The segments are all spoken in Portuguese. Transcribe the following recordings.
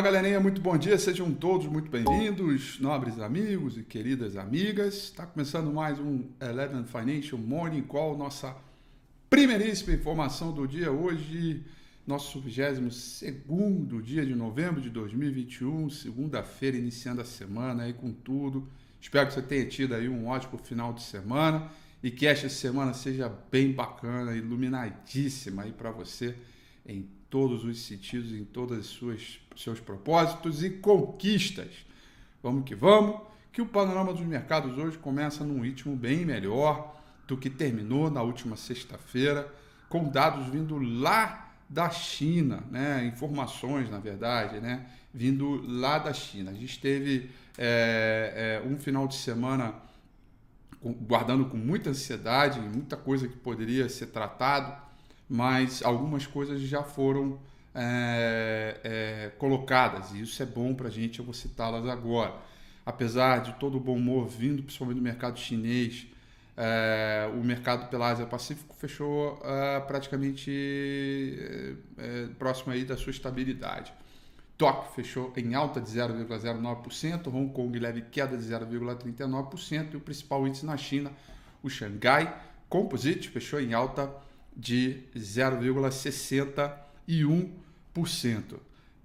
Fala galerinha, muito bom dia, sejam todos muito bem-vindos, nobres amigos e queridas amigas. Está começando mais um Eleven Financial Morning Call, nossa primeiríssima informação do dia hoje, nosso 22 dia de novembro de 2021, segunda-feira, iniciando a semana aí com tudo. Espero que você tenha tido aí um ótimo final de semana e que esta semana seja bem bacana, iluminadíssima aí para você em todos os sentidos, em todos os seus propósitos e conquistas. Vamos que vamos, que o panorama dos mercados hoje começa num ritmo bem melhor do que terminou na última sexta-feira, com dados vindo lá da China, né? informações, na verdade, né? vindo lá da China. A gente teve é, é, um final de semana guardando com muita ansiedade, muita coisa que poderia ser tratado, mas algumas coisas já foram é, é, colocadas e isso é bom para a gente, eu vou citá-las agora. Apesar de todo o bom humor vindo, principalmente do mercado chinês, é, o mercado pela Ásia Pacífico fechou é, praticamente é, é, próximo aí da sua estabilidade. Tóquio fechou em alta de 0,09%, Hong Kong leve queda de 0,39% e o principal índice na China, o Xangai Composite, fechou em alta de 0,61%.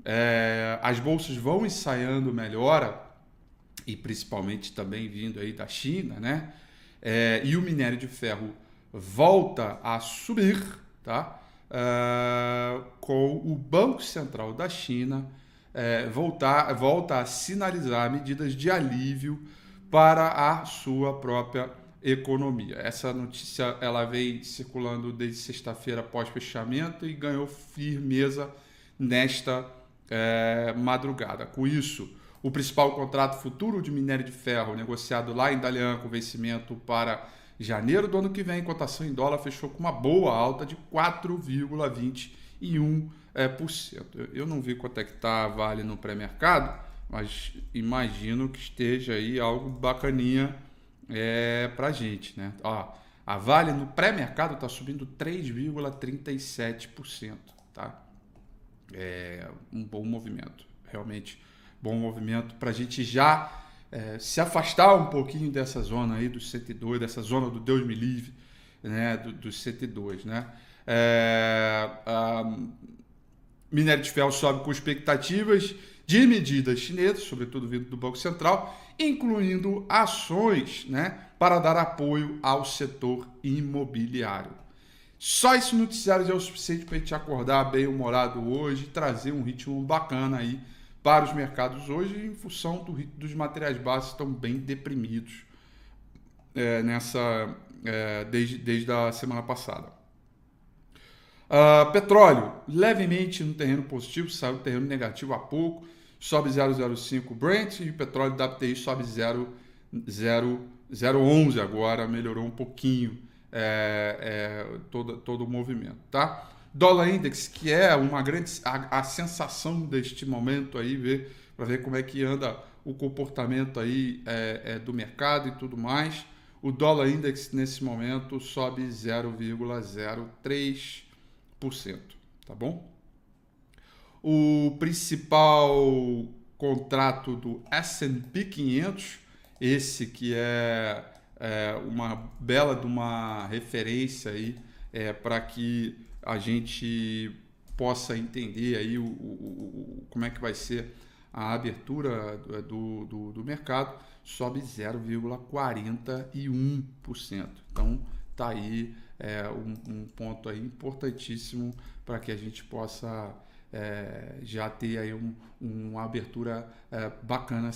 É, as bolsas vão ensaiando melhora e principalmente também vindo aí da China, né? É, e o minério de ferro volta a subir, tá? É, com o Banco Central da China é, voltar, volta a sinalizar medidas de alívio para a sua própria economia. Essa notícia ela vem circulando desde sexta-feira após fechamento e ganhou firmeza nesta é, madrugada. Com isso, o principal contrato futuro de minério de ferro negociado lá em Dalian com vencimento para janeiro do ano que vem, cotação em dólar fechou com uma boa alta de 4,21%. É. Eu não vi quanto é que está a Vale no pré-mercado, mas imagino que esteja aí algo bacaninha é, para a gente. Né? Ó, a Vale no pré-mercado está subindo 3,37%. Tá? É um bom movimento, realmente bom movimento para a gente já é, se afastar um pouquinho dessa zona aí do 102, dessa zona do Deus me livre, né, do, do 102, né? É, a, minério de ferro sobe com expectativas de medidas chinesas, sobretudo vindo do Banco Central, incluindo ações né, para dar apoio ao setor imobiliário. Só esse noticiário já é o suficiente para a gente acordar bem humorado hoje trazer um ritmo bacana aí para os mercados hoje, em função do, dos materiais básicos estão bem deprimidos é, nessa é, desde, desde a semana passada. Uh, petróleo, levemente no terreno positivo, saiu terreno negativo há pouco, sobe 0,05 Brent e o petróleo WTI sobe 0,011 agora, melhorou um pouquinho é, é, todo, todo o movimento, tá? Dólar Index, que é uma grande a, a sensação deste momento aí, ver para ver como é que anda o comportamento aí é, é, do mercado e tudo mais. O dólar index nesse momento sobe 0,03 tá bom? O principal contrato do S&P 500, esse que é, é, uma bela de uma referência aí é, para que a gente possa entender aí o, o, o, como é que vai ser a abertura do, do, do mercado, sobe 0,41%. Então, tá aí é, um, um, ponto aí importantíssimo para que a gente possa é, já ter aí um, uma abertura é, bacana.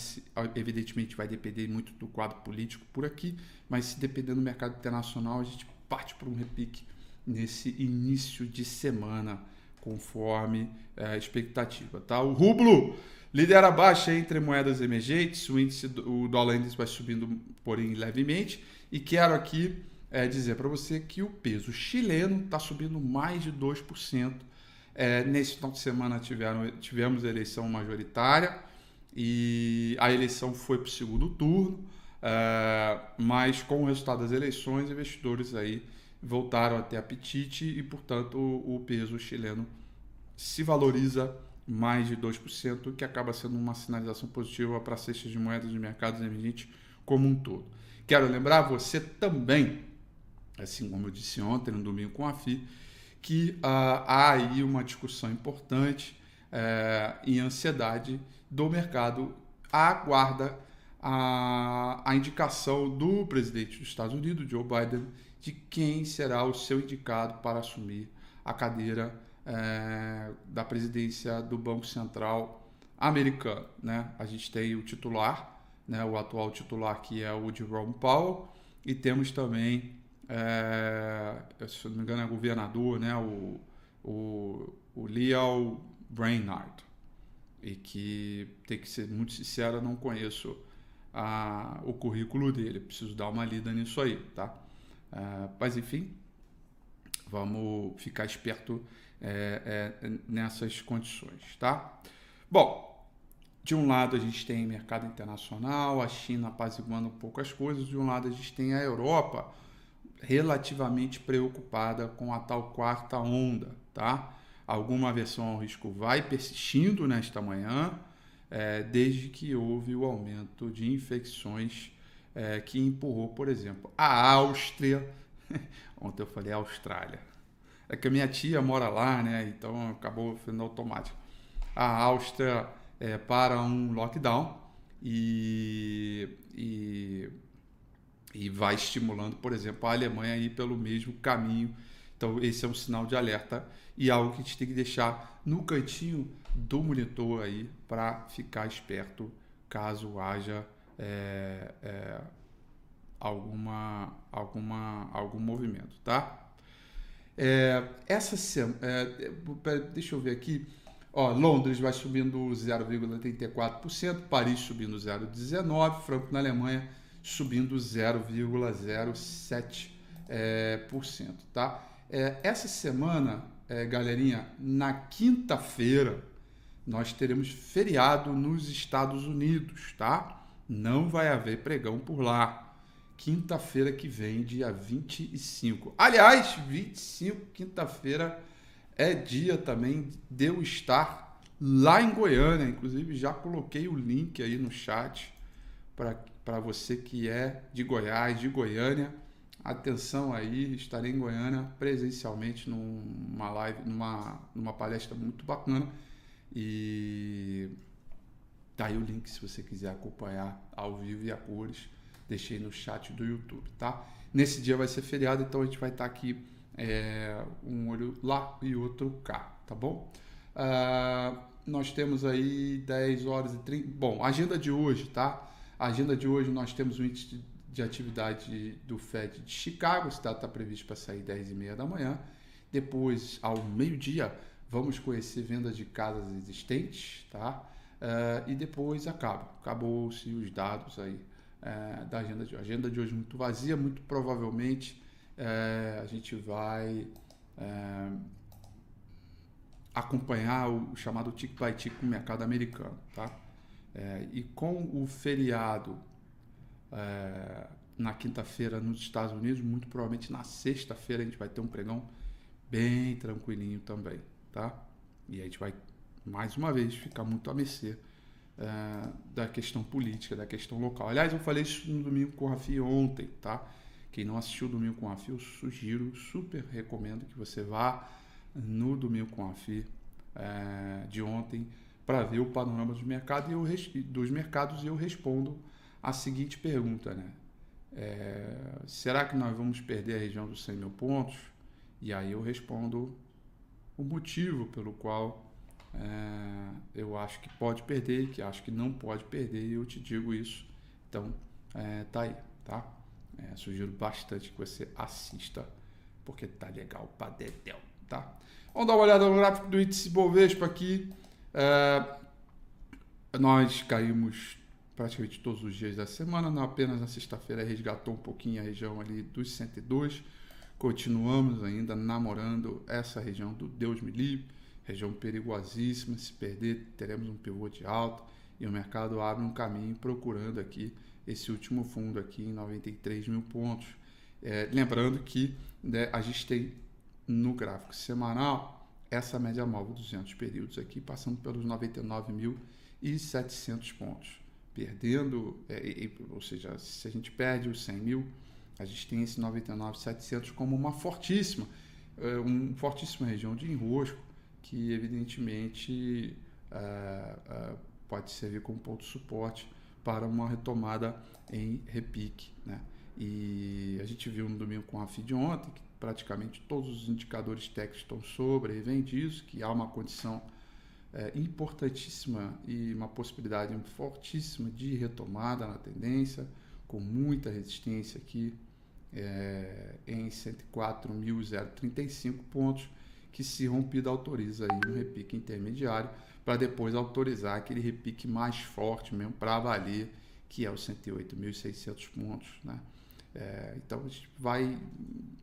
Evidentemente vai depender muito do quadro político por aqui, mas se depender do mercado internacional, a gente parte para um repique nesse início de semana, conforme é, a expectativa. Tá? O rublo lidera baixa entre moedas emergentes, o índice, o dólar índice vai subindo, porém levemente, e quero aqui é, dizer para você que o peso chileno está subindo mais de 2%. É, nesse final de semana tiveram, tivemos eleição majoritária e a eleição foi para o segundo turno, é, mas com o resultado das eleições, investidores aí voltaram a ter apetite e, portanto, o, o peso chileno se valoriza mais de 2%, que acaba sendo uma sinalização positiva para cestas de moedas de mercados emergentes como um todo. Quero lembrar você também, assim como eu disse ontem, no domingo com a FI, que uh, há aí uma discussão importante uh, em ansiedade do mercado aguarda a, a indicação do presidente dos Estados Unidos, Joe Biden, de quem será o seu indicado para assumir a cadeira é, da presidência do Banco Central americano. Né? A gente tem o titular, né, o atual titular que é o Jerome Powell, e temos também, é, se não me engano, é governador, né, o, o, o Leo Brainard, e que, tem que ser muito sincero, não conheço a, o currículo dele, preciso dar uma lida nisso aí, tá? É, mas enfim, vamos ficar esperto é, é, nessas condições, tá? Bom, de um lado a gente tem mercado internacional, a China apaziguando um pouco as coisas, de um lado a gente tem a Europa relativamente preocupada com a tal quarta onda, tá? Alguma aversão ao risco vai persistindo nesta manhã, é, desde que houve o aumento de infecções é, que empurrou, por exemplo, a Áustria. Ontem eu falei Austrália. É que a minha tia mora lá, né? Então acabou sendo automático. A Áustria é, para um lockdown e, e, e vai estimulando, por exemplo, a Alemanha a ir pelo mesmo caminho. Então, esse é um sinal de alerta e algo que a gente tem que deixar no cantinho do monitor aí para ficar esperto caso haja é, é, alguma, alguma, algum movimento, tá? É, essa semana, é, deixa eu ver aqui, ó, Londres vai subindo 0,84%, Paris subindo 0,19%, Franco na Alemanha subindo 0,07%, é, por cento, tá? É, essa semana, é, galerinha, na quinta-feira, nós teremos feriado nos Estados Unidos, tá? Não vai haver pregão por lá. Quinta-feira que vem, dia 25. Aliás, 25, quinta-feira, é dia também de eu estar lá em Goiânia. Inclusive, já coloquei o link aí no chat para você que é de Goiás, de Goiânia. Atenção aí, estarei em Goiânia presencialmente numa live, numa, numa palestra muito bacana e tá aí o link se você quiser acompanhar ao vivo e a cores. Deixei no chat do YouTube, tá? Nesse dia vai ser feriado, então a gente vai estar tá aqui é, um olho lá e outro cá, tá bom? Uh, nós temos aí 10 horas e 30. Bom, agenda de hoje, tá? A agenda de hoje nós temos o índice de atividade do FED de Chicago, esse dado está previsto para sair 10 e meia da manhã. Depois, ao meio-dia, vamos conhecer vendas de casas existentes, tá? Uh, e depois acaba, acabou-se os dados aí uh, da agenda de hoje. Agenda de hoje muito vazia, muito provavelmente uh, a gente vai acompanhar o chamado tick by tick com o mercado americano, tá? E com o feriado na quinta-feira nos Estados Unidos, muito provavelmente na sexta-feira a gente vai ter um pregão bem tranquilinho também, tá? E a gente vai, mais uma vez, ficar muito à mercê uh, da questão política, da questão local. Aliás, eu falei isso no Domingo com o Rafi ontem, tá? Quem não assistiu o Domingo com o Rafi, eu sugiro, super recomendo que você vá no Domingo com o Rafi uh, de ontem para ver o panorama do mercado e eu, dos mercados e eu respondo a seguinte pergunta, né? É, será que nós vamos perder a região dos 100 mil pontos? E aí eu respondo o motivo pelo qual é, eu acho que pode perder, que acho que não pode perder, e eu te digo isso. Então, é, tá aí, tá? É, sugiro bastante que você assista, porque tá legal pra dedéu, tá? Vamos dar uma olhada no gráfico do índice Bovespa aqui. É, nós caímos praticamente todos os dias da semana, não apenas na sexta-feira resgatou um pouquinho a região ali dos 102 Continuamos ainda namorando essa região do Deus me livre, região perigosíssima. Se perder, teremos um pivô de alto e o mercado abre um caminho procurando aqui esse último fundo aqui em 93 mil pontos. É, lembrando que né, a gente tem no gráfico semanal essa média móvel 200 períodos aqui, passando pelos 99.700 pontos. Perdendo, é, ou seja, se a gente perde os 100 mil, a gente tem esse 99.700 como uma fortíssima, é, uma fortíssima região de enrosco, que evidentemente é, é, pode servir como ponto de suporte para uma retomada em repique. Né? E a gente viu no domingo com a FID ontem que praticamente todos os indicadores técnicos estão sobre e vem disso, que há uma condição é, importantíssima e uma possibilidade fortíssima de retomada na tendência, com muita resistência aqui é, em 104.035 pontos, que se rompido autoriza aí um repique intermediário para depois autorizar aquele repique mais forte mesmo para valer, que é os 108.600 pontos, né? É, então a gente vai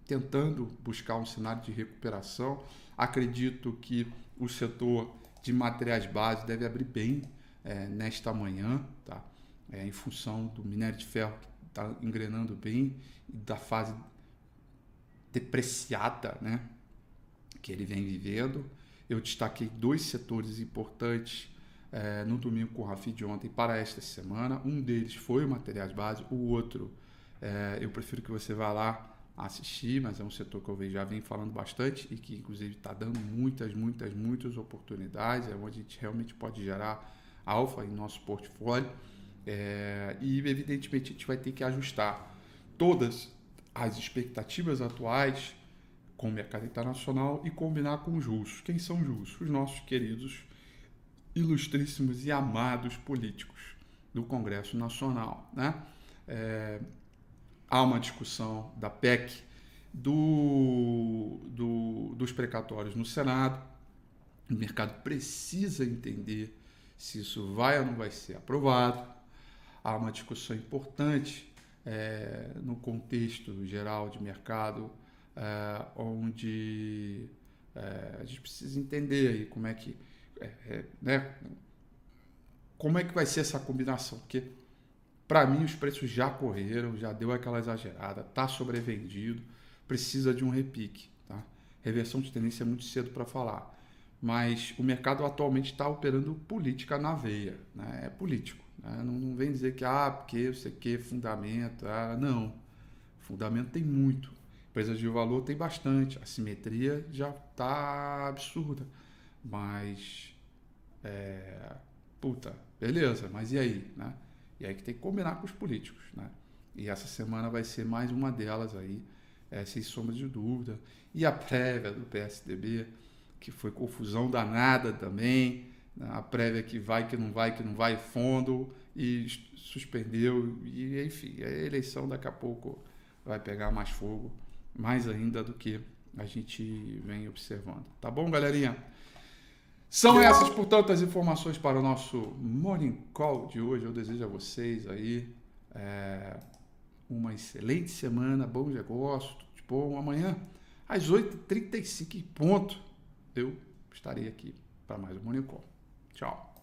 tentando buscar um cenário de recuperação. Acredito que o setor de materiais básicos deve abrir bem é, nesta manhã, tá? É, em função do minério de ferro que está engrenando bem e da fase depreciada né? que ele vem vivendo. Eu destaquei dois setores importantes é, no domingo com o Rafi de ontem para esta semana. Um deles foi o materiais básicos, o outro é, eu prefiro que você vá lá assistir, mas é um setor que eu já venho falando bastante e que, inclusive, está dando muitas, muitas, muitas oportunidades. É onde a gente realmente pode gerar alfa em nosso portfólio. É, e, evidentemente, a gente vai ter que ajustar todas as expectativas atuais com o mercado internacional e combinar com os russos. Quem são os russos? Os nossos queridos, ilustríssimos e amados políticos do Congresso Nacional. Né? É, há uma discussão da PEC do, do, dos precatórios no Senado. O mercado precisa entender se isso vai ou não vai ser aprovado. Há uma discussão importante é, no contexto geral de mercado, é, onde é, a gente precisa entender aí como é que é, é, né, como é que vai ser essa combinação, porque para mim, os preços já correram, já deu aquela exagerada, está sobrevendido, precisa de um repique. Tá? Reversão de tendência é muito cedo para falar, mas o mercado atualmente está operando política na veia, né? é político. Né? Não, não, vem dizer que, ah, porque eu sei que, fundamento, ah, não. Fundamento tem muito, empresas de valor tem bastante, a simetria já está absurda, mas, é, puta, beleza, mas e aí, né? E aí que tem que combinar com os políticos, né? E essa semana vai ser mais uma delas aí, é, sem sombra de dúvida. E a prévia do PSDB, que foi confusão danada também, né? a prévia que vai, que não vai, que não vai fundo, e suspendeu. E enfim, a eleição daqui a pouco vai pegar mais fogo, mais ainda do que a gente vem observando. Tá bom, galerinha? São essas, portanto, as informações para o nosso Morning Call de hoje. Eu desejo a vocês aí é, uma excelente semana, bom negócio, tudo de bom. Amanhã, às 8h35 ponto, eu estarei aqui para mais um Morning Call. Tchau.